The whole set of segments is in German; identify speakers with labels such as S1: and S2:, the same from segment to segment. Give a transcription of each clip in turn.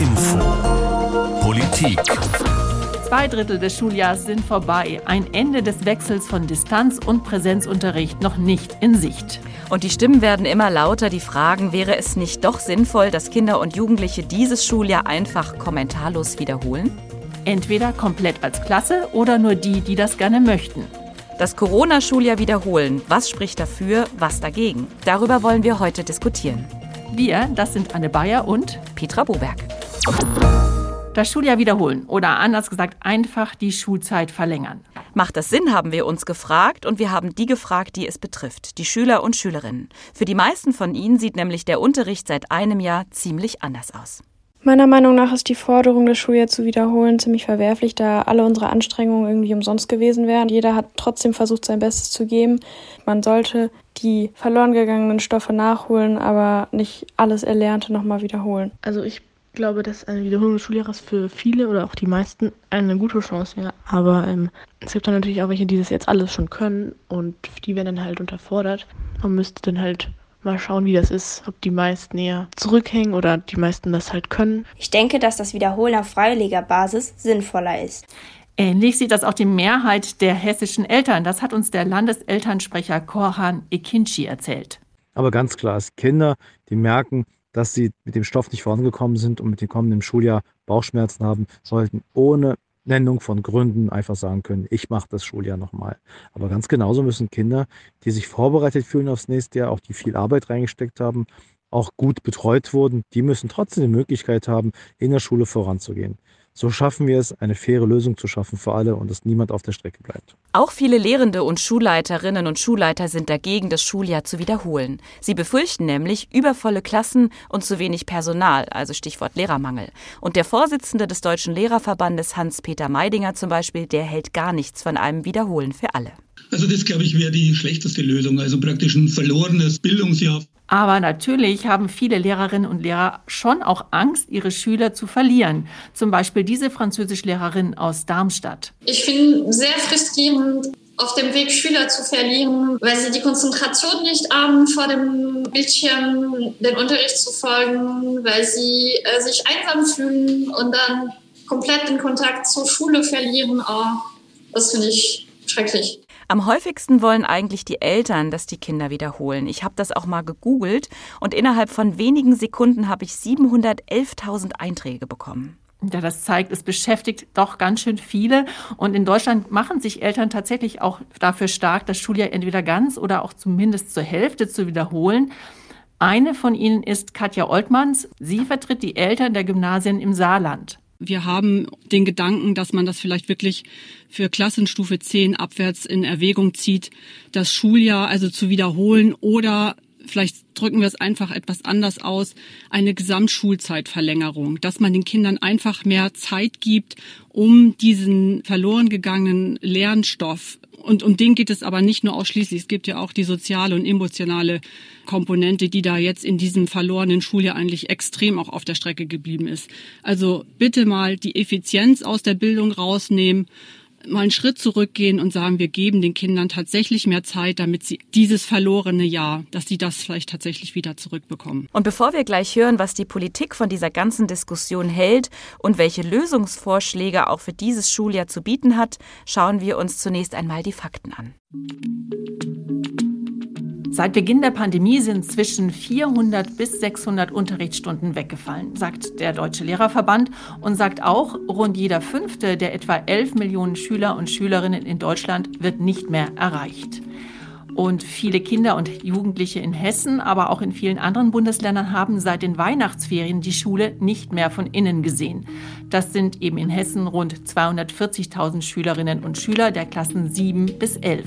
S1: Info. Politik.
S2: Zwei Drittel des Schuljahres sind vorbei. Ein Ende des Wechsels von Distanz- und Präsenzunterricht noch nicht in Sicht.
S3: Und die Stimmen werden immer lauter, die fragen, wäre es nicht doch sinnvoll, dass Kinder und Jugendliche dieses Schuljahr einfach kommentarlos wiederholen?
S2: Entweder komplett als Klasse oder nur die, die das gerne möchten.
S3: Das Corona-Schuljahr wiederholen. Was spricht dafür, was dagegen? Darüber wollen wir heute diskutieren.
S2: Wir, das sind Anne Bayer und
S3: Petra Boberg.
S2: Das Schuljahr wiederholen oder anders gesagt einfach die Schulzeit verlängern.
S3: Macht das Sinn, haben wir uns gefragt und wir haben die gefragt, die es betrifft, die Schüler und Schülerinnen. Für die meisten von ihnen sieht nämlich der Unterricht seit einem Jahr ziemlich anders aus.
S4: Meiner Meinung nach ist die Forderung, das Schuljahr zu wiederholen, ziemlich verwerflich, da alle unsere Anstrengungen irgendwie umsonst gewesen wären. Jeder hat trotzdem versucht, sein Bestes zu geben. Man sollte die verloren gegangenen Stoffe nachholen, aber nicht alles Erlernte nochmal wiederholen.
S5: Also ich glaube, dass eine Wiederholung des Schuljahres für viele oder auch die meisten eine gute Chance wäre. Aber ähm, es gibt dann natürlich auch welche, die das jetzt alles schon können und die werden dann halt unterfordert. Man müsste dann halt mal schauen, wie das ist, ob die meisten eher zurückhängen oder die meisten das halt können.
S6: Ich denke, dass das Wiederholen auf freiwilliger Basis sinnvoller ist.
S2: Ähnlich sieht das auch die Mehrheit der hessischen Eltern. Das hat uns der Landeselternsprecher Korhan Ekinci erzählt.
S7: Aber ganz klar ist, Kinder, die merken, dass sie mit dem Stoff nicht vorangekommen sind und mit dem kommenden Schuljahr Bauchschmerzen haben, sollten ohne Nennung von Gründen einfach sagen können, ich mache das Schuljahr nochmal. Aber ganz genauso müssen Kinder, die sich vorbereitet fühlen aufs nächste Jahr, auch die viel Arbeit reingesteckt haben, auch gut betreut wurden, die müssen trotzdem die Möglichkeit haben, in der Schule voranzugehen. So schaffen wir es, eine faire Lösung zu schaffen für alle und dass niemand auf der Strecke bleibt.
S3: Auch viele Lehrende und Schulleiterinnen und Schulleiter sind dagegen, das Schuljahr zu wiederholen. Sie befürchten nämlich übervolle Klassen und zu wenig Personal, also Stichwort Lehrermangel. Und der Vorsitzende des Deutschen Lehrerverbandes, Hans-Peter Meidinger zum Beispiel, der hält gar nichts von einem Wiederholen für alle.
S8: Also das, glaube ich, wäre die schlechteste Lösung. Also praktisch ein verlorenes Bildungsjahr.
S2: Aber natürlich haben viele Lehrerinnen und Lehrer schon auch Angst, ihre Schüler zu verlieren. Zum Beispiel diese Französischlehrerin aus Darmstadt.
S9: Ich finde sehr frustrierend, auf dem Weg Schüler zu verlieren, weil sie die Konzentration nicht haben, vor dem Bildschirm den Unterricht zu folgen, weil sie äh, sich einsam fühlen und dann komplett den Kontakt zur Schule verlieren. Oh, das finde ich schrecklich.
S3: Am häufigsten wollen eigentlich die Eltern, dass die Kinder wiederholen. Ich habe das auch mal gegoogelt und innerhalb von wenigen Sekunden habe ich 711.000 Einträge bekommen.
S2: Ja, das zeigt, es beschäftigt doch ganz schön viele. Und in Deutschland machen sich Eltern tatsächlich auch dafür stark, das Schuljahr entweder ganz oder auch zumindest zur Hälfte zu wiederholen. Eine von ihnen ist Katja Oltmanns. Sie vertritt die Eltern der Gymnasien im Saarland.
S10: Wir haben den Gedanken, dass man das vielleicht wirklich für Klassenstufe 10 abwärts in Erwägung zieht, das Schuljahr also zu wiederholen oder vielleicht drücken wir es einfach etwas anders aus, eine Gesamtschulzeitverlängerung, dass man den Kindern einfach mehr Zeit gibt, um diesen verloren gegangenen Lernstoff und um den geht es aber nicht nur ausschließlich. Es gibt ja auch die soziale und emotionale Komponente, die da jetzt in diesem verlorenen Schuljahr eigentlich extrem auch auf der Strecke geblieben ist. Also bitte mal die Effizienz aus der Bildung rausnehmen mal einen Schritt zurückgehen und sagen, wir geben den Kindern tatsächlich mehr Zeit, damit sie dieses verlorene Jahr, dass sie das vielleicht tatsächlich wieder zurückbekommen.
S3: Und bevor wir gleich hören, was die Politik von dieser ganzen Diskussion hält und welche Lösungsvorschläge auch für dieses Schuljahr zu bieten hat, schauen wir uns zunächst einmal die Fakten an.
S2: Seit Beginn der Pandemie sind zwischen 400 bis 600 Unterrichtsstunden weggefallen, sagt der Deutsche Lehrerverband und sagt auch, rund jeder fünfte der etwa 11 Millionen Schüler und Schülerinnen in Deutschland wird nicht mehr erreicht. Und viele Kinder und Jugendliche in Hessen, aber auch in vielen anderen Bundesländern haben seit den Weihnachtsferien die Schule nicht mehr von innen gesehen. Das sind eben in Hessen rund 240.000 Schülerinnen und Schüler der Klassen 7 bis 11.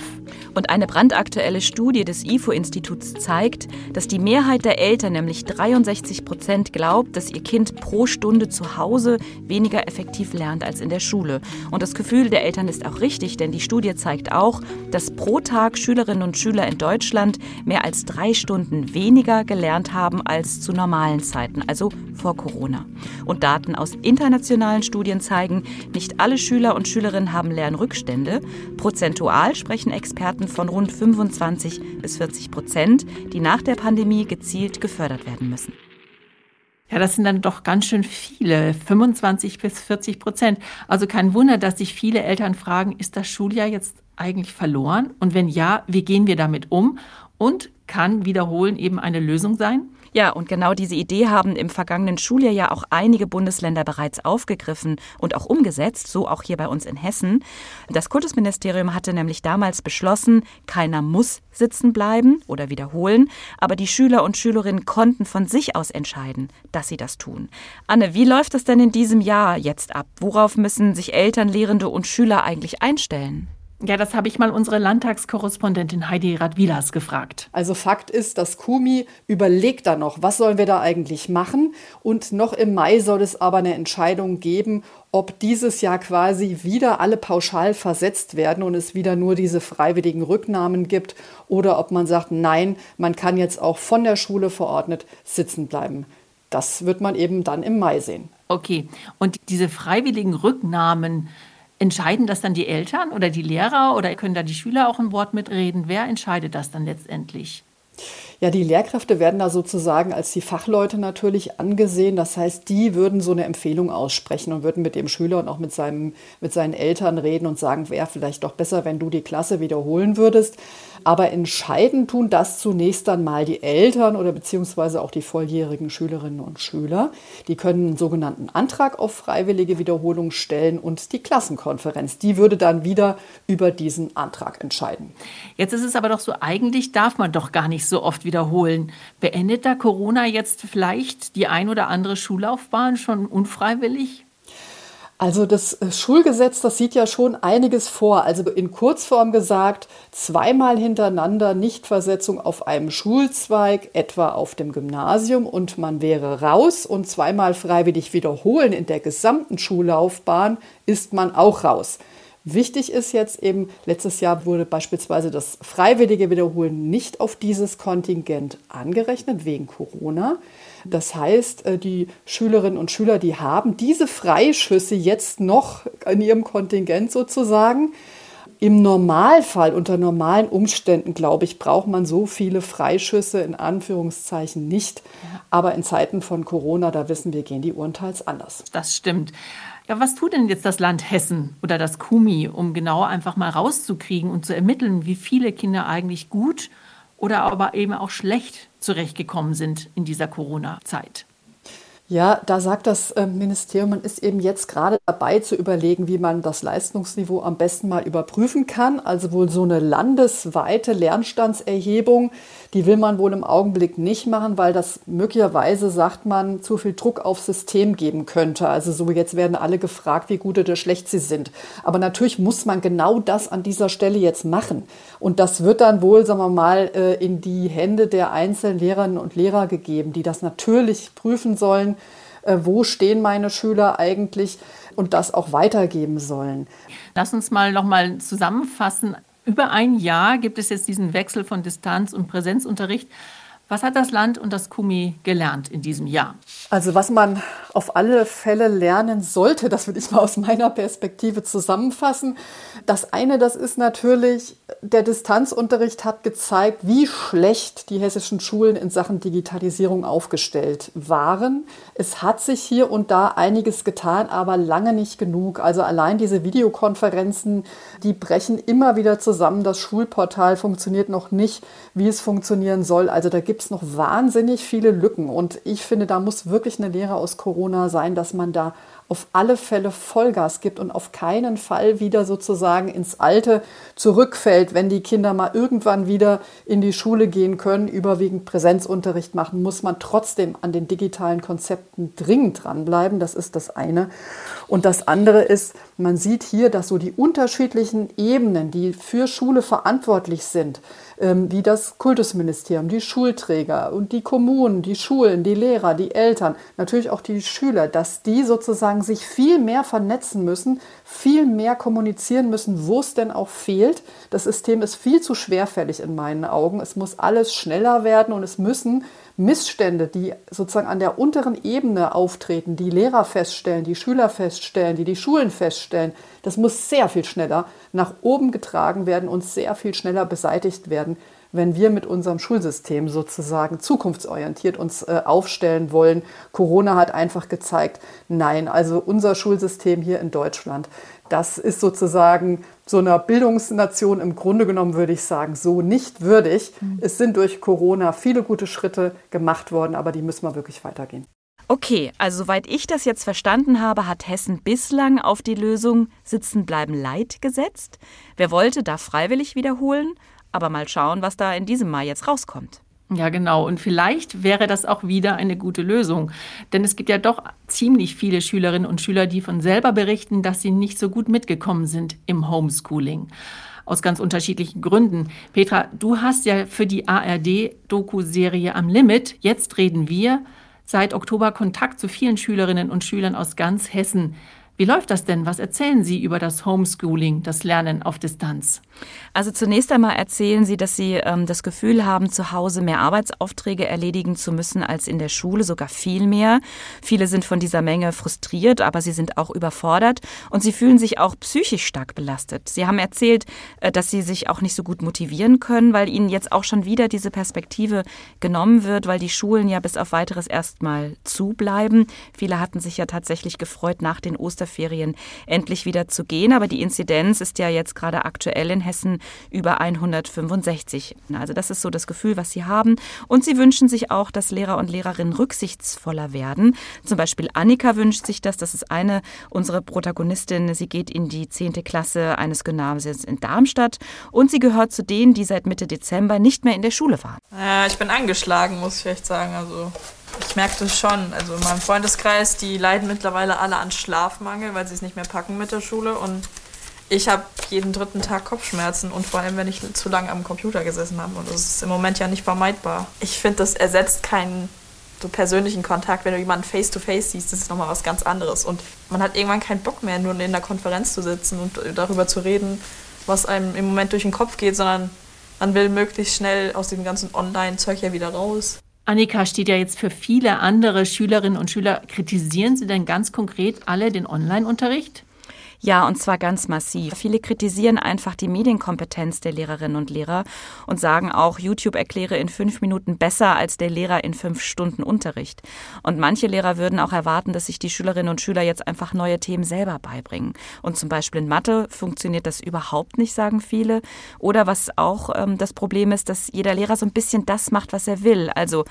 S3: Und eine brandaktuelle Studie des IFO-Instituts zeigt, dass die Mehrheit der Eltern, nämlich 63 Prozent, glaubt, dass ihr Kind pro Stunde zu Hause weniger effektiv lernt als in der Schule. Und das Gefühl der Eltern ist auch richtig, denn die Studie zeigt auch, dass pro Tag Schülerinnen und Schüler in Deutschland mehr als drei Stunden weniger gelernt haben als zu normalen Zeiten, also vor Corona. Und Daten aus internationalen Studien zeigen, nicht alle Schüler und Schülerinnen haben Lernrückstände. Prozentual sprechen Experten von rund 25 bis 40 Prozent, die nach der Pandemie gezielt gefördert werden müssen.
S2: Ja, das sind dann doch ganz schön viele, 25 bis 40 Prozent. Also kein Wunder, dass sich viele Eltern fragen, ist das Schuljahr jetzt eigentlich verloren? Und wenn ja, wie gehen wir damit um? Und kann Wiederholen eben eine Lösung sein?
S3: Ja, und genau diese Idee haben im vergangenen Schuljahr ja auch einige Bundesländer bereits aufgegriffen und auch umgesetzt, so auch hier bei uns in Hessen. Das Kultusministerium hatte nämlich damals beschlossen, keiner muss sitzen bleiben oder wiederholen, aber die Schüler und Schülerinnen konnten von sich aus entscheiden, dass sie das tun. Anne, wie läuft es denn in diesem Jahr jetzt ab? Worauf müssen sich Eltern, Lehrende und Schüler eigentlich einstellen?
S2: Ja, das habe ich mal unsere Landtagskorrespondentin Heidi Radwilas gefragt.
S11: Also Fakt ist, das Kumi überlegt da noch, was sollen wir da eigentlich machen? Und noch im Mai soll es aber eine Entscheidung geben, ob dieses Jahr quasi wieder alle pauschal versetzt werden und es wieder nur diese freiwilligen Rücknahmen gibt oder ob man sagt, nein, man kann jetzt auch von der Schule verordnet sitzen bleiben. Das wird man eben dann im Mai sehen.
S2: Okay, und diese freiwilligen Rücknahmen, Entscheiden das dann die Eltern oder die Lehrer oder können da die Schüler auch ein Wort mitreden? Wer entscheidet das dann letztendlich?
S11: Ja, die Lehrkräfte werden da sozusagen als die Fachleute natürlich angesehen. Das heißt, die würden so eine Empfehlung aussprechen und würden mit dem Schüler und auch mit, seinem, mit seinen Eltern reden und sagen, wäre vielleicht doch besser, wenn du die Klasse wiederholen würdest. Aber entscheiden tun das zunächst dann mal die Eltern oder beziehungsweise auch die volljährigen Schülerinnen und Schüler. Die können einen sogenannten Antrag auf freiwillige Wiederholung stellen und die Klassenkonferenz, die würde dann wieder über diesen Antrag entscheiden.
S2: Jetzt ist es aber doch so, eigentlich darf man doch gar nicht so oft wiederholen. Beendet da Corona jetzt vielleicht die ein oder andere Schullaufbahn schon unfreiwillig?
S11: Also das äh, Schulgesetz, das sieht ja schon einiges vor. Also in Kurzform gesagt, zweimal hintereinander Nichtversetzung auf einem Schulzweig, etwa auf dem Gymnasium, und man wäre raus und zweimal freiwillig wiederholen in der gesamten Schullaufbahn ist man auch raus. Wichtig ist jetzt eben, letztes Jahr wurde beispielsweise das freiwillige Wiederholen nicht auf dieses Kontingent angerechnet wegen Corona. Das heißt, äh, die Schülerinnen und Schüler, die haben diese Freischüsse jetzt noch in ihrem Kontingent sozusagen. Im Normalfall, unter normalen Umständen, glaube ich, braucht man so viele Freischüsse in Anführungszeichen nicht. Aber in Zeiten von Corona, da wissen wir, gehen die Uhren teils anders.
S2: Das stimmt. Ja, was tut denn jetzt das Land Hessen oder das KUMI, um genau einfach mal rauszukriegen und zu ermitteln, wie viele Kinder eigentlich gut oder aber eben auch schlecht zurechtgekommen sind in dieser Corona-Zeit?
S11: Ja, da sagt das ähm, Ministerium, man ist eben jetzt gerade dabei zu überlegen, wie man das Leistungsniveau am besten mal überprüfen kann. Also wohl so eine landesweite Lernstandserhebung, die will man wohl im Augenblick nicht machen, weil das möglicherweise, sagt man, zu viel Druck aufs System geben könnte. Also so jetzt werden alle gefragt, wie gut oder schlecht sie sind. Aber natürlich muss man genau das an dieser Stelle jetzt machen. Und das wird dann wohl, sagen wir mal, äh, in die Hände der einzelnen Lehrerinnen und Lehrer gegeben, die das natürlich prüfen sollen wo stehen meine Schüler eigentlich und das auch weitergeben sollen.
S2: Lass uns mal noch mal zusammenfassen. Über ein Jahr gibt es jetzt diesen Wechsel von Distanz- und Präsenzunterricht. Was hat das Land und das KUMI gelernt in diesem Jahr?
S11: Also was man auf alle Fälle lernen sollte, das würde ich mal aus meiner Perspektive zusammenfassen. Das eine, das ist natürlich, der Distanzunterricht hat gezeigt, wie schlecht die hessischen Schulen in Sachen Digitalisierung aufgestellt waren. Es hat sich hier und da einiges getan, aber lange nicht genug. Also allein diese Videokonferenzen, die brechen immer wieder zusammen. Das Schulportal funktioniert noch nicht, wie es funktionieren soll. Also da gibt gibt es noch wahnsinnig viele Lücken. Und ich finde, da muss wirklich eine Lehre aus Corona sein, dass man da auf alle Fälle Vollgas gibt und auf keinen Fall wieder sozusagen ins Alte zurückfällt, wenn die Kinder mal irgendwann wieder in die Schule gehen können, überwiegend Präsenzunterricht machen, muss man trotzdem an den digitalen Konzepten dringend dranbleiben. Das ist das eine. Und das andere ist, man sieht hier, dass so die unterschiedlichen Ebenen, die für Schule verantwortlich sind, ähm, wie das Kultusministerium, die Schulträger und die Kommunen, die Schulen, die Lehrer, die Eltern, natürlich auch die Schüler, dass die sozusagen sich viel mehr vernetzen müssen, viel mehr kommunizieren müssen, wo es denn auch fehlt. Das System ist viel zu schwerfällig in meinen Augen. Es muss alles schneller werden und es müssen Missstände, die sozusagen an der unteren Ebene auftreten, die Lehrer feststellen, die Schüler feststellen, die die Schulen feststellen, das muss sehr viel schneller nach oben getragen werden und sehr viel schneller beseitigt werden, wenn wir mit unserem Schulsystem sozusagen zukunftsorientiert uns äh, aufstellen wollen. Corona hat einfach gezeigt, nein, also unser Schulsystem hier in Deutschland, das ist sozusagen so einer Bildungsnation im Grunde genommen, würde ich sagen, so nicht würdig. Mhm. Es sind durch Corona viele gute Schritte gemacht worden, aber die müssen wir wirklich weitergehen.
S3: Okay, also soweit ich das jetzt verstanden habe, hat Hessen bislang auf die Lösung Sitzen bleiben Leid gesetzt. Wer wollte, darf freiwillig wiederholen, aber mal schauen, was da in diesem Mal jetzt rauskommt.
S2: Ja, genau. Und vielleicht wäre das auch wieder eine gute Lösung. Denn es gibt ja doch ziemlich viele Schülerinnen und Schüler, die von selber berichten, dass sie nicht so gut mitgekommen sind im Homeschooling. Aus ganz unterschiedlichen Gründen. Petra, du hast ja für die ARD-Doku-Serie Am Limit, jetzt reden wir, seit Oktober Kontakt zu vielen Schülerinnen und Schülern aus ganz Hessen. Wie läuft das denn? Was erzählen Sie über das Homeschooling, das Lernen auf Distanz?
S3: Also zunächst einmal erzählen Sie, dass Sie ähm, das Gefühl haben, zu Hause mehr Arbeitsaufträge erledigen zu müssen als in der Schule, sogar viel mehr. Viele sind von dieser Menge frustriert, aber sie sind auch überfordert und sie fühlen sich auch psychisch stark belastet. Sie haben erzählt, äh, dass sie sich auch nicht so gut motivieren können, weil ihnen jetzt auch schon wieder diese Perspektive genommen wird, weil die Schulen ja bis auf weiteres erstmal zubleiben. Viele hatten sich ja tatsächlich gefreut nach den Osterferien endlich wieder zu gehen. Aber die Inzidenz ist ja jetzt gerade aktuell in Hessen über 165. Also das ist so das Gefühl, was sie haben. Und sie wünschen sich auch, dass Lehrer und Lehrerinnen rücksichtsvoller werden. Zum Beispiel Annika wünscht sich das. Das ist eine unserer Protagonistinnen. Sie geht in die 10. Klasse eines Gymnasiums in Darmstadt und sie gehört zu denen, die seit Mitte Dezember nicht mehr in der Schule waren.
S12: Ja, ich bin angeschlagen, muss ich echt sagen. Also ich merke das schon. Also in meinem Freundeskreis, die leiden mittlerweile alle an Schlafmangel, weil sie es nicht mehr packen mit der Schule. Und ich habe jeden dritten Tag Kopfschmerzen und vor allem, wenn ich zu lange am Computer gesessen habe. Und das ist im Moment ja nicht vermeidbar. Ich finde, das ersetzt keinen so persönlichen Kontakt. Wenn du jemanden face-to-face -face siehst, das ist nochmal was ganz anderes. Und man hat irgendwann keinen Bock mehr, nur in der Konferenz zu sitzen und darüber zu reden, was einem im Moment durch den Kopf geht, sondern man will möglichst schnell aus dem ganzen Online-Zeug ja wieder raus.
S2: Annika steht ja jetzt für viele andere Schülerinnen und Schüler. Kritisieren Sie denn ganz konkret alle den Online-Unterricht?
S3: Ja, und zwar ganz massiv. Viele kritisieren einfach die Medienkompetenz der Lehrerinnen und Lehrer und sagen auch, YouTube erkläre in fünf Minuten besser als der Lehrer in fünf Stunden Unterricht. Und manche Lehrer würden auch erwarten, dass sich die Schülerinnen und Schüler jetzt einfach neue Themen selber beibringen. Und zum Beispiel in Mathe funktioniert das überhaupt nicht, sagen viele. Oder was auch ähm, das Problem ist, dass jeder Lehrer so ein bisschen das macht, was er will. Also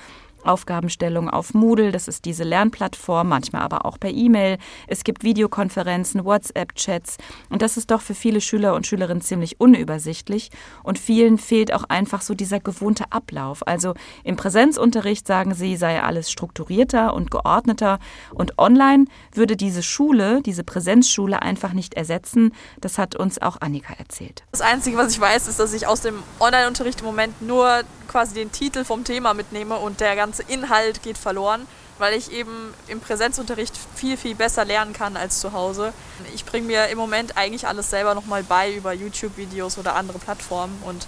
S3: Aufgabenstellung auf Moodle, das ist diese Lernplattform, manchmal aber auch per E-Mail. Es gibt Videokonferenzen, WhatsApp-Chats und das ist doch für viele Schüler und Schülerinnen ziemlich unübersichtlich und vielen fehlt auch einfach so dieser gewohnte Ablauf. Also im Präsenzunterricht sagen sie, sei alles strukturierter und geordneter und online würde diese Schule, diese Präsenzschule einfach nicht ersetzen. Das hat uns auch Annika erzählt.
S12: Das Einzige, was ich weiß, ist, dass ich aus dem Online-Unterricht im Moment nur quasi den Titel vom Thema mitnehme und der ganze Inhalt geht verloren, weil ich eben im Präsenzunterricht viel, viel besser lernen kann als zu Hause. Ich bringe mir im Moment eigentlich alles selber nochmal bei über YouTube-Videos oder andere Plattformen und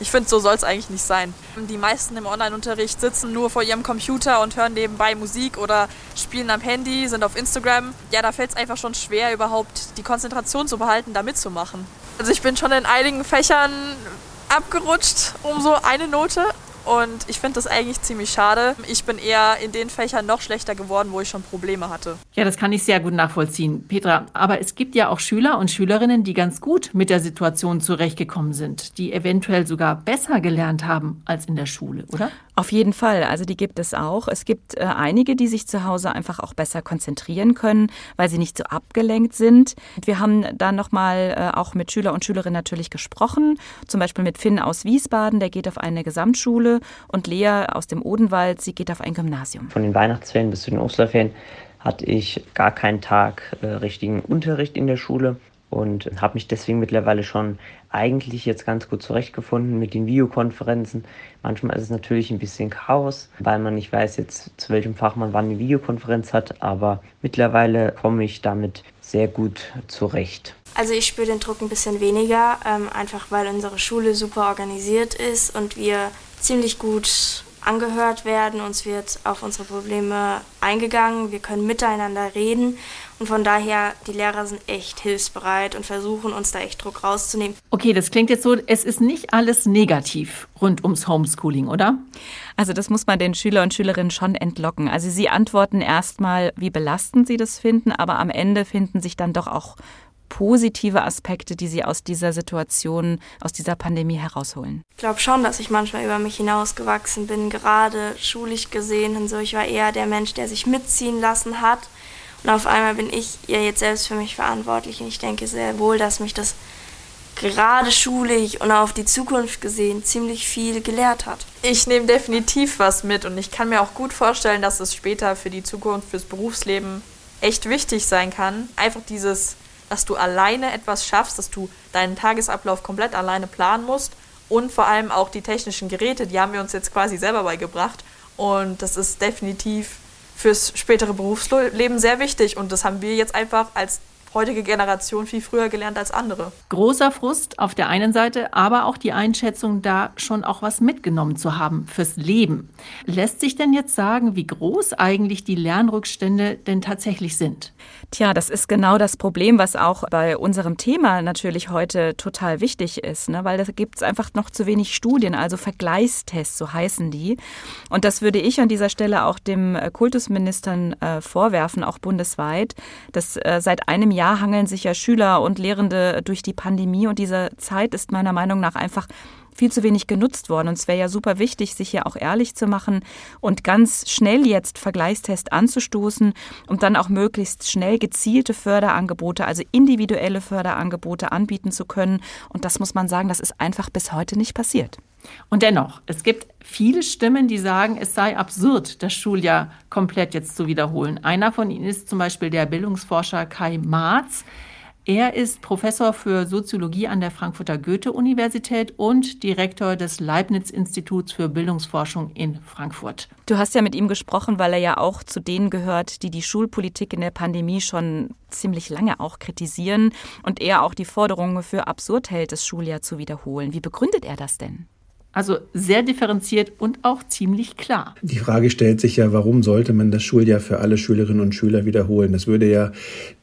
S12: ich finde, so soll es eigentlich nicht sein. Die meisten im Online-Unterricht sitzen nur vor ihrem Computer und hören nebenbei Musik oder spielen am Handy, sind auf Instagram. Ja, da fällt es einfach schon schwer, überhaupt die Konzentration zu behalten, da mitzumachen. Also ich bin schon in einigen Fächern abgerutscht um so eine Note. Und ich finde das eigentlich ziemlich schade. Ich bin eher in den Fächern noch schlechter geworden, wo ich schon Probleme hatte.
S2: Ja, das kann ich sehr gut nachvollziehen, Petra. Aber es gibt ja auch Schüler und Schülerinnen, die ganz gut mit der Situation zurechtgekommen sind, die eventuell sogar besser gelernt haben als in der Schule, oder?
S3: Auf jeden Fall. Also die gibt es auch. Es gibt äh, einige, die sich zu Hause einfach auch besser konzentrieren können, weil sie nicht so abgelenkt sind. Wir haben dann nochmal äh, auch mit Schüler und Schülerinnen natürlich gesprochen. Zum Beispiel mit Finn aus Wiesbaden, der geht auf eine Gesamtschule und Lea aus dem Odenwald, sie geht auf ein Gymnasium.
S13: Von den Weihnachtsferien bis zu den Osterferien hatte ich gar keinen Tag äh, richtigen Unterricht in der Schule und habe mich deswegen mittlerweile schon eigentlich jetzt ganz gut zurechtgefunden mit den Videokonferenzen. Manchmal ist es natürlich ein bisschen Chaos, weil man nicht weiß jetzt, zu welchem Fach man wann eine Videokonferenz hat, aber mittlerweile komme ich damit sehr gut zurecht.
S6: Also ich spüre den Druck ein bisschen weniger, ähm, einfach weil unsere Schule super organisiert ist und wir ziemlich gut angehört werden, uns wird auf unsere Probleme eingegangen, wir können miteinander reden und von daher, die Lehrer sind echt hilfsbereit und versuchen uns da echt Druck rauszunehmen.
S2: Okay, das klingt jetzt so, es ist nicht alles negativ rund ums Homeschooling, oder?
S3: Also das muss man den Schüler und Schülerinnen schon entlocken. Also sie antworten erstmal, wie belastend sie das finden, aber am Ende finden sich dann doch auch positive Aspekte, die Sie aus dieser Situation, aus dieser Pandemie herausholen?
S6: Ich glaube schon, dass ich manchmal über mich hinausgewachsen bin, gerade schulisch gesehen und so. Ich war eher der Mensch, der sich mitziehen lassen hat. Und auf einmal bin ich ja jetzt selbst für mich verantwortlich und ich denke sehr wohl, dass mich das gerade schulisch und auf die Zukunft gesehen ziemlich viel gelehrt hat.
S12: Ich nehme definitiv was mit und ich kann mir auch gut vorstellen, dass es später für die Zukunft, fürs Berufsleben echt wichtig sein kann. Einfach dieses dass du alleine etwas schaffst, dass du deinen Tagesablauf komplett alleine planen musst. Und vor allem auch die technischen Geräte, die haben wir uns jetzt quasi selber beigebracht. Und das ist definitiv fürs spätere Berufsleben sehr wichtig. Und das haben wir jetzt einfach als heutige Generation viel früher gelernt als andere.
S2: Großer Frust auf der einen Seite, aber auch die Einschätzung, da schon auch was mitgenommen zu haben fürs Leben. Lässt sich denn jetzt sagen, wie groß eigentlich die Lernrückstände denn tatsächlich sind?
S3: Tja, das ist genau das Problem, was auch bei unserem Thema natürlich heute total wichtig ist, ne? weil da gibt es einfach noch zu wenig Studien, also Vergleichstests, so heißen die. Und das würde ich an dieser Stelle auch dem äh, Kultusministern äh, vorwerfen, auch bundesweit, dass äh, seit einem Jahr Jahr hangeln sich ja Schüler und Lehrende durch die Pandemie und diese Zeit ist meiner Meinung nach einfach viel zu wenig genutzt worden. Und es wäre ja super wichtig, sich hier auch ehrlich zu machen und ganz schnell jetzt Vergleichstest anzustoßen und dann auch möglichst schnell gezielte Förderangebote, also individuelle Förderangebote anbieten zu können. Und das muss man sagen, das ist einfach bis heute nicht passiert.
S2: Und dennoch, es gibt viele Stimmen, die sagen, es sei absurd, das Schuljahr komplett jetzt zu wiederholen. Einer von ihnen ist zum Beispiel der Bildungsforscher Kai Marz. Er ist Professor für Soziologie an der Frankfurter Goethe-Universität und Direktor des Leibniz-Instituts für Bildungsforschung in Frankfurt.
S3: Du hast ja mit ihm gesprochen, weil er ja auch zu denen gehört, die die Schulpolitik in der Pandemie schon ziemlich lange auch kritisieren und er auch die Forderungen für absurd hält, das Schuljahr zu wiederholen. Wie begründet er das denn?
S2: Also sehr differenziert und auch ziemlich klar.
S14: Die Frage stellt sich ja, warum sollte man das Schuljahr für alle Schülerinnen und Schüler wiederholen? Das würde ja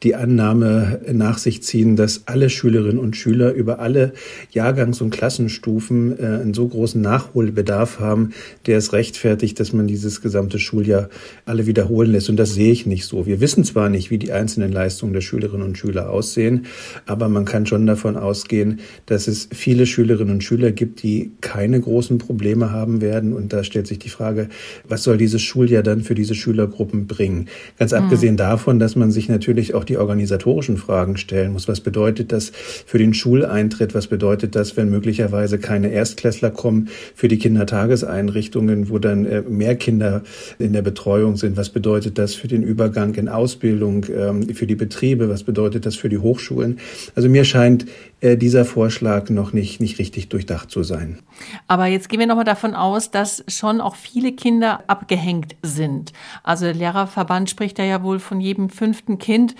S14: die Annahme nach sich ziehen, dass alle Schülerinnen und Schüler über alle Jahrgangs- und Klassenstufen äh, einen so großen Nachholbedarf haben, der es rechtfertigt, dass man dieses gesamte Schuljahr alle wiederholen lässt. Und das sehe ich nicht so. Wir wissen zwar nicht, wie die einzelnen Leistungen der Schülerinnen und Schüler aussehen, aber man kann schon davon ausgehen, dass es viele Schülerinnen und Schüler gibt, die keine keine großen Probleme haben werden. Und da stellt sich die Frage, was soll dieses Schuljahr dann für diese Schülergruppen bringen? Ganz mhm. abgesehen davon, dass man sich natürlich auch die organisatorischen Fragen stellen muss. Was bedeutet das für den Schuleintritt? Was bedeutet das, wenn möglicherweise keine Erstklässler kommen für die Kindertageseinrichtungen, wo dann äh, mehr Kinder in der Betreuung sind? Was bedeutet das für den Übergang in Ausbildung, ähm, für die Betriebe? Was bedeutet das für die Hochschulen? Also mir scheint dieser Vorschlag noch nicht, nicht richtig durchdacht zu sein.
S2: Aber jetzt gehen wir nochmal davon aus, dass schon auch viele Kinder abgehängt sind. Also der Lehrerverband spricht ja wohl von jedem fünften Kind.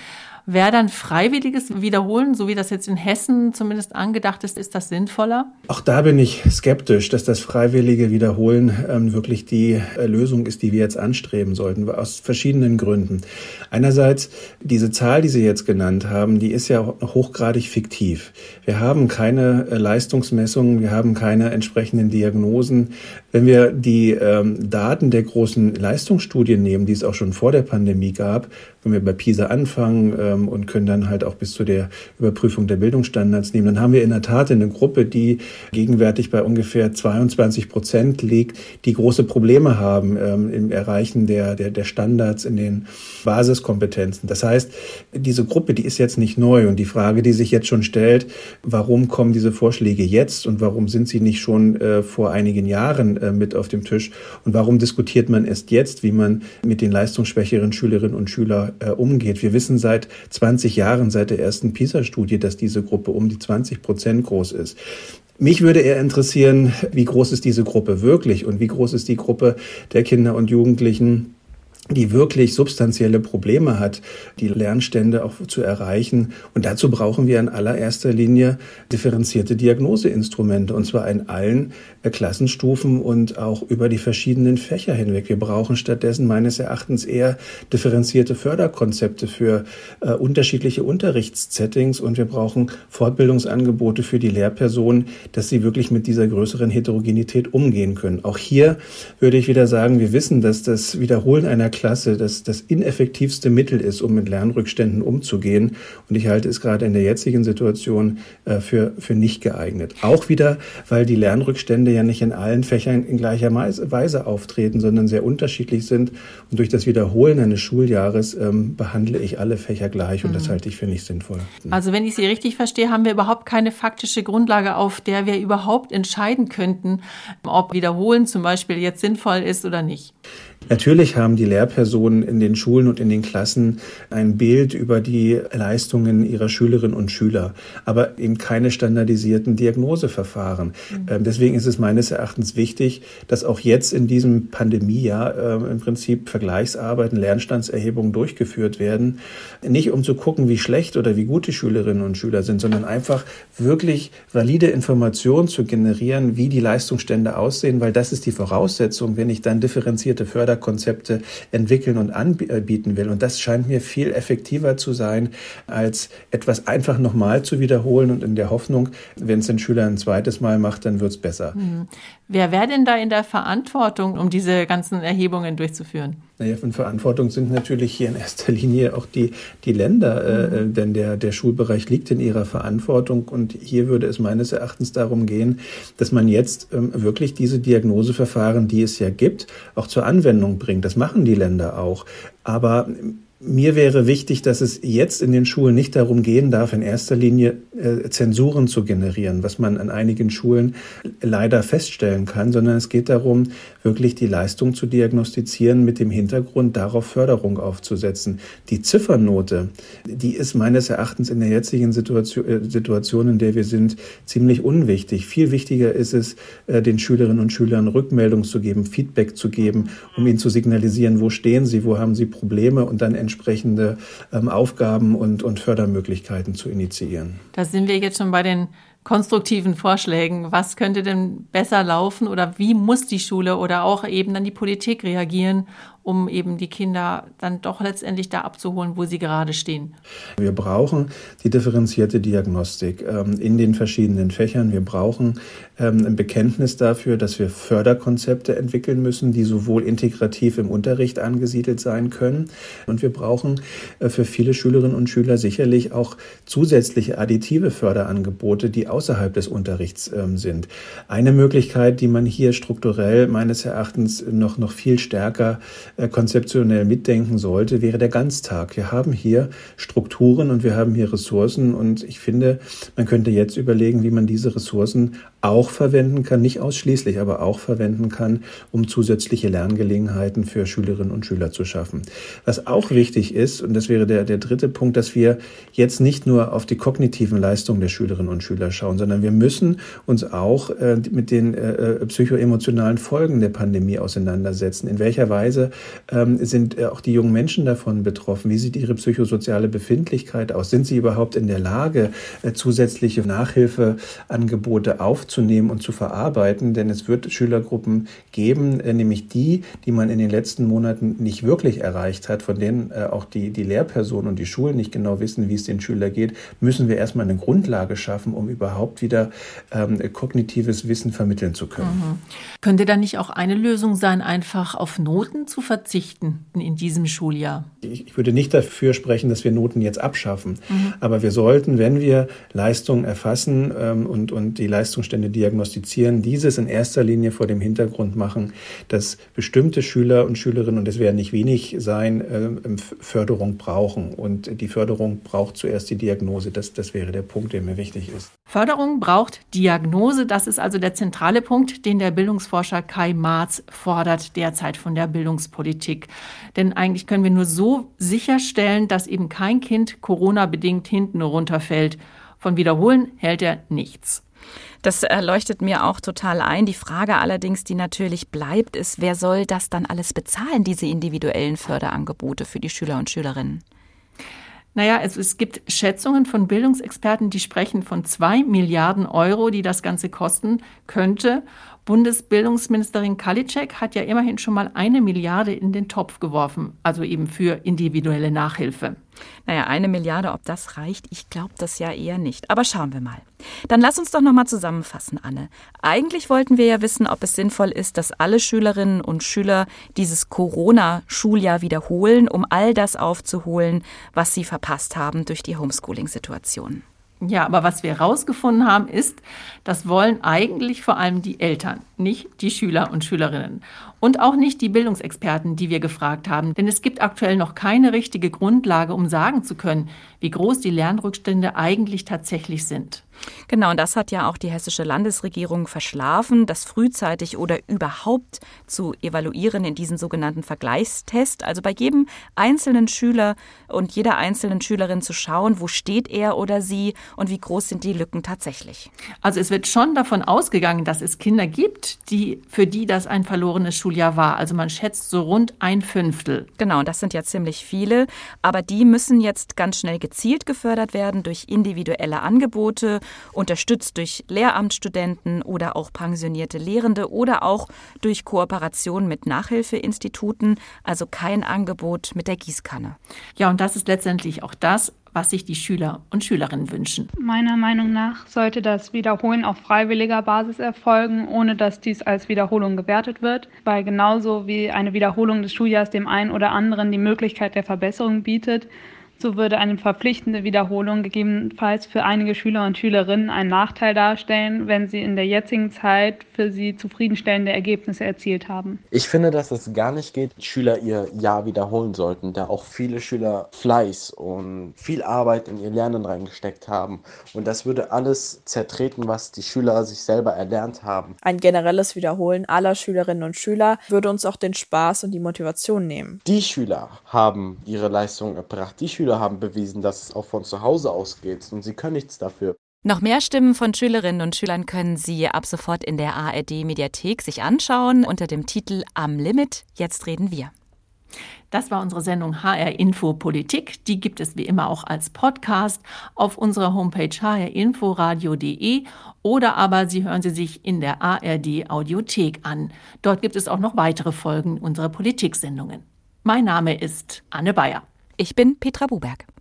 S2: Wäre dann freiwilliges Wiederholen, so wie das jetzt in Hessen zumindest angedacht ist, ist das sinnvoller?
S14: Auch da bin ich skeptisch, dass das freiwillige Wiederholen ähm, wirklich die äh, Lösung ist, die wir jetzt anstreben sollten, aus verschiedenen Gründen. Einerseits, diese Zahl, die Sie jetzt genannt haben, die ist ja hochgradig fiktiv. Wir haben keine äh, Leistungsmessungen, wir haben keine entsprechenden Diagnosen. Wenn wir die ähm, Daten der großen Leistungsstudien nehmen, die es auch schon vor der Pandemie gab, wenn wir bei PISA anfangen ähm, und können dann halt auch bis zu der Überprüfung der Bildungsstandards nehmen, dann haben wir in der Tat eine Gruppe, die gegenwärtig bei ungefähr 22 Prozent liegt, die große Probleme haben ähm, im Erreichen der, der, der Standards in den Basiskompetenzen. Das heißt, diese Gruppe, die ist jetzt nicht neu und die Frage, die sich jetzt schon stellt, warum kommen diese Vorschläge jetzt und warum sind sie nicht schon äh, vor einigen Jahren äh, mit auf dem Tisch und warum diskutiert man erst jetzt, wie man mit den leistungsschwächeren Schülerinnen und Schülern äh, umgeht. Wir wissen seit 20 Jahren, seit der ersten PISA-Studie, dass diese Gruppe um die 20 Prozent groß ist. Mich würde eher interessieren, wie groß ist diese Gruppe wirklich und wie groß ist die Gruppe der Kinder und Jugendlichen, die wirklich substanzielle Probleme hat, die Lernstände auch zu erreichen. Und dazu brauchen wir in allererster Linie differenzierte Diagnoseinstrumente, und zwar in allen äh, Klassenstufen und auch über die verschiedenen Fächer hinweg. Wir brauchen stattdessen meines Erachtens eher differenzierte Förderkonzepte für äh, unterschiedliche Unterrichtssettings und wir brauchen Fortbildungsangebote für die Lehrpersonen, dass sie wirklich mit dieser größeren Heterogenität umgehen können. Auch hier würde ich wieder sagen, wir wissen, dass das Wiederholen einer Klasse das, das ineffektivste Mittel ist, um mit Lernrückständen umzugehen. Und ich halte es gerade in der jetzigen Situation äh, für, für nicht geeignet. Auch wieder, weil die Lernrückstände ja nicht in allen Fächern in gleicher Weise auftreten, sondern sehr unterschiedlich sind. Und durch das Wiederholen eines Schuljahres ähm, behandle ich alle Fächer gleich und mhm. das halte ich für nicht sinnvoll.
S2: Also wenn ich Sie richtig verstehe, haben wir überhaupt keine faktische Grundlage, auf der wir überhaupt entscheiden könnten, ob Wiederholen zum Beispiel jetzt sinnvoll ist oder nicht.
S14: Natürlich haben die Lehrpersonen in den Schulen und in den Klassen ein Bild über die Leistungen ihrer Schülerinnen und Schüler, aber eben keine standardisierten Diagnoseverfahren. Mhm. Ähm, deswegen ist es meines Erachtens wichtig, dass auch jetzt in diesem Pandemiejahr äh, im Prinzip Vergleichsarbeiten, Lernstandserhebungen durchgeführt werden. Nicht um zu gucken, wie schlecht oder wie gut die Schülerinnen und Schüler sind, sondern einfach wirklich valide Informationen zu generieren, wie die Leistungsstände aussehen, weil das ist die Voraussetzung, wenn ich dann differenzierte Förder Förderkonzepte entwickeln und anbieten will. Und das scheint mir viel effektiver zu sein, als etwas einfach nochmal zu wiederholen und in der Hoffnung, wenn es ein Schüler ein zweites Mal macht, dann wird es besser.
S2: Wer wäre denn da in der Verantwortung, um diese ganzen Erhebungen durchzuführen?
S14: Naja, von Verantwortung sind natürlich hier in erster Linie auch die, die Länder, äh, mhm. äh, denn der, der Schulbereich liegt in ihrer Verantwortung und hier würde es meines Erachtens darum gehen, dass man jetzt ähm, wirklich diese Diagnoseverfahren, die es ja gibt, auch zur Anwendung bringt. Das machen die Länder auch. Aber mir wäre wichtig, dass es jetzt in den Schulen nicht darum gehen darf, in erster Linie äh, Zensuren zu generieren, was man an einigen Schulen leider feststellen kann, sondern es geht darum, wirklich die Leistung zu diagnostizieren mit dem Hintergrund, darauf Förderung aufzusetzen. Die Ziffernote, die ist meines Erachtens in der jetzigen Situation, äh, Situation in der wir sind, ziemlich unwichtig. Viel wichtiger ist es, äh, den Schülerinnen und Schülern Rückmeldung zu geben, Feedback zu geben, um ihnen zu signalisieren, wo stehen sie, wo haben sie Probleme und dann entsprechende ähm, Aufgaben und, und Fördermöglichkeiten zu initiieren.
S2: Da sind wir jetzt schon bei den konstruktiven Vorschlägen. Was könnte denn besser laufen oder wie muss die Schule oder auch eben dann die Politik reagieren, um eben die Kinder dann doch letztendlich da abzuholen, wo sie gerade stehen.
S14: Wir brauchen die differenzierte Diagnostik ähm, in den verschiedenen Fächern. Wir brauchen ähm, ein Bekenntnis dafür, dass wir Förderkonzepte entwickeln müssen, die sowohl integrativ im Unterricht angesiedelt sein können. Und wir brauchen äh, für viele Schülerinnen und Schüler sicherlich auch zusätzliche additive Förderangebote, die außerhalb des Unterrichts ähm, sind. Eine Möglichkeit, die man hier strukturell meines Erachtens noch, noch viel stärker konzeptionell mitdenken sollte, wäre der Ganztag. Wir haben hier Strukturen und wir haben hier Ressourcen und ich finde, man könnte jetzt überlegen, wie man diese Ressourcen auch verwenden kann, nicht ausschließlich, aber auch verwenden kann, um zusätzliche Lerngelegenheiten für Schülerinnen und Schüler zu schaffen. Was auch wichtig ist, und das wäre der, der dritte Punkt, dass wir jetzt nicht nur auf die kognitiven Leistungen der Schülerinnen und Schüler schauen, sondern wir müssen uns auch äh, mit den äh, äh psychoemotionalen Folgen der Pandemie auseinandersetzen. In welcher Weise ähm, sind äh, auch die jungen Menschen davon betroffen? Wie sieht ihre psychosoziale Befindlichkeit aus? Sind sie überhaupt in der Lage, äh, zusätzliche Nachhilfeangebote aufzunehmen und zu verarbeiten? Denn es wird Schülergruppen geben, äh, nämlich die, die man in den letzten Monaten nicht wirklich erreicht hat, von denen auch die, die Lehrpersonen und die Schulen nicht genau wissen, wie es den Schülern geht, müssen wir erstmal eine Grundlage schaffen, um überhaupt wieder ähm, kognitives Wissen vermitteln zu können. Mhm.
S2: Könnte dann nicht auch eine Lösung sein, einfach auf Noten zu verzichten? in diesem Schuljahr?
S14: Ich würde nicht dafür sprechen, dass wir Noten jetzt abschaffen. Mhm. Aber wir sollten, wenn wir Leistungen erfassen ähm, und, und die Leistungsstände diagnostizieren, dieses in erster Linie vor dem Hintergrund machen, dass bestimmte Schüler und Schülerinnen, und es werden nicht wenig sein, äh, Förderung brauchen. Und die Förderung braucht zuerst die Diagnose. Das, das wäre der Punkt, der mir wichtig ist.
S2: Förderung braucht Diagnose. Das ist also der zentrale Punkt, den der Bildungsforscher Kai Marz fordert derzeit von der Bildungspolitik. Politik. Denn eigentlich können wir nur so sicherstellen, dass eben kein Kind Corona-bedingt hinten runterfällt. Von Wiederholen hält er nichts.
S3: Das leuchtet mir auch total ein. Die Frage allerdings, die natürlich bleibt, ist, wer soll das dann alles bezahlen, diese individuellen Förderangebote für die Schüler und Schülerinnen?
S2: Naja, es, es gibt Schätzungen von Bildungsexperten, die sprechen von zwei Milliarden Euro, die das Ganze kosten könnte. Bundesbildungsministerin Kalitschek hat ja immerhin schon mal eine Milliarde in den Topf geworfen, also eben für individuelle Nachhilfe.
S3: Naja, eine Milliarde, ob das reicht, ich glaube das ja eher nicht. Aber schauen wir mal. Dann lass uns doch nochmal zusammenfassen, Anne. Eigentlich wollten wir ja wissen, ob es sinnvoll ist, dass alle Schülerinnen und Schüler dieses Corona-Schuljahr wiederholen, um all das aufzuholen, was sie verpasst haben durch die Homeschooling-Situation.
S2: Ja, aber was wir herausgefunden haben, ist, das wollen eigentlich vor allem die Eltern, nicht die Schüler und Schülerinnen. Und auch nicht die Bildungsexperten, die wir gefragt haben. Denn es gibt aktuell noch keine richtige Grundlage, um sagen zu können, wie groß die Lernrückstände eigentlich tatsächlich sind.
S3: Genau, und das hat ja auch die hessische Landesregierung verschlafen, das frühzeitig oder überhaupt zu evaluieren in diesen sogenannten Vergleichstest. Also bei jedem einzelnen Schüler und jeder einzelnen Schülerin zu schauen, wo steht er oder sie und wie groß sind die Lücken tatsächlich.
S2: Also es wird schon davon ausgegangen, dass es Kinder gibt, die, für die das ein verlorenes Schuljahr war. Also man schätzt so rund ein Fünftel.
S3: Genau, und das sind ja ziemlich viele. Aber die müssen jetzt ganz schnell gezielt gefördert werden durch individuelle Angebote, unterstützt durch Lehramtsstudenten oder auch pensionierte Lehrende oder auch durch Kooperation mit Nachhilfeinstituten. Also kein Angebot mit der Gießkanne.
S2: Ja, und das ist letztendlich auch das, was sich die Schüler und Schülerinnen wünschen.
S15: Meiner Meinung nach sollte das Wiederholen auf freiwilliger Basis erfolgen, ohne dass dies als Wiederholung gewertet wird, weil genauso wie eine Wiederholung des Schuljahrs dem einen oder anderen die Möglichkeit der Verbesserung bietet, so würde eine verpflichtende Wiederholung gegebenenfalls für einige Schüler und Schülerinnen einen Nachteil darstellen, wenn sie in der jetzigen Zeit für sie zufriedenstellende Ergebnisse erzielt haben.
S16: Ich finde, dass es gar nicht geht, Schüler ihr Jahr wiederholen sollten, da auch viele Schüler Fleiß und viel Arbeit in ihr Lernen reingesteckt haben. Und das würde alles zertreten, was die Schüler sich selber erlernt haben.
S17: Ein generelles Wiederholen aller Schülerinnen und Schüler würde uns auch den Spaß und die Motivation nehmen.
S16: Die Schüler haben ihre Leistung erbracht. Die Schüler Schüler haben bewiesen, dass es auch von zu Hause aus geht und sie können nichts dafür.
S3: Noch mehr Stimmen von Schülerinnen und Schülern können Sie ab sofort in der ARD Mediathek sich anschauen unter dem Titel Am Limit. Jetzt reden wir.
S2: Das war unsere Sendung HR Info Politik. Die gibt es wie immer auch als Podcast auf unserer Homepage hrinforadio.de oder aber Sie hören sie sich in der ARD Audiothek an. Dort gibt es auch noch weitere Folgen unserer Politiksendungen. Mein Name ist Anne Bayer.
S3: Ich bin Petra Buberg.